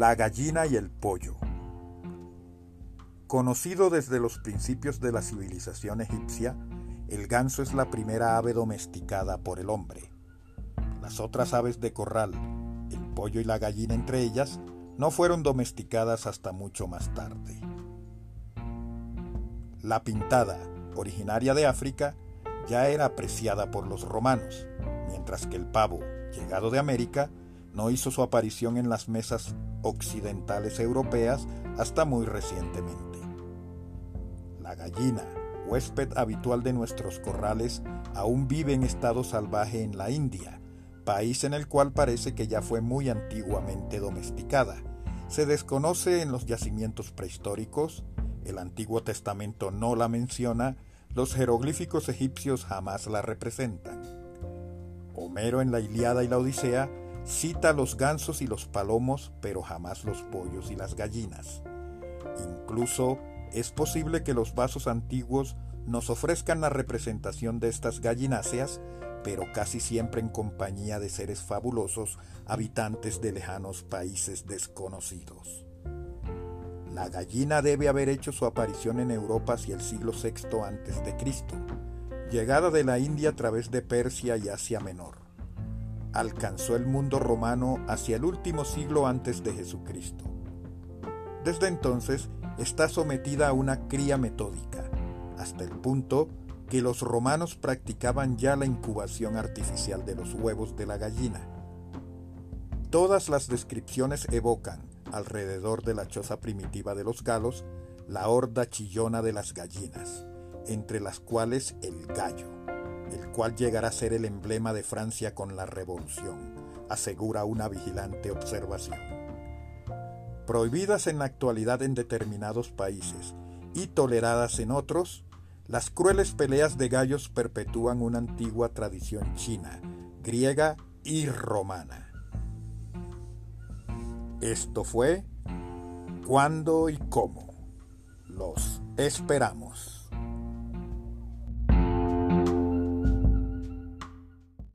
La gallina y el pollo. Conocido desde los principios de la civilización egipcia, el ganso es la primera ave domesticada por el hombre. Las otras aves de corral, el pollo y la gallina entre ellas, no fueron domesticadas hasta mucho más tarde. La pintada, originaria de África, ya era apreciada por los romanos, mientras que el pavo, llegado de América, no hizo su aparición en las mesas occidentales europeas hasta muy recientemente. La gallina, huésped habitual de nuestros corrales, aún vive en estado salvaje en la India, país en el cual parece que ya fue muy antiguamente domesticada. Se desconoce en los yacimientos prehistóricos, el Antiguo Testamento no la menciona, los jeroglíficos egipcios jamás la representan. Homero en la Iliada y la Odisea cita los gansos y los palomos, pero jamás los pollos y las gallinas. Incluso es posible que los vasos antiguos nos ofrezcan la representación de estas gallináceas, pero casi siempre en compañía de seres fabulosos habitantes de lejanos países desconocidos. La gallina debe haber hecho su aparición en Europa hacia el siglo VI a.C., llegada de la India a través de Persia y Asia Menor. Alcanzó el mundo romano hacia el último siglo antes de Jesucristo. Desde entonces está sometida a una cría metódica, hasta el punto que los romanos practicaban ya la incubación artificial de los huevos de la gallina. Todas las descripciones evocan, alrededor de la choza primitiva de los galos, la horda chillona de las gallinas, entre las cuales el gallo, el cual llegará a ser el emblema de Francia con la revolución, asegura una vigilante observación. Prohibidas en la actualidad en determinados países y toleradas en otros, las crueles peleas de gallos perpetúan una antigua tradición china, griega y romana. Esto fue cuándo y cómo. Los esperamos.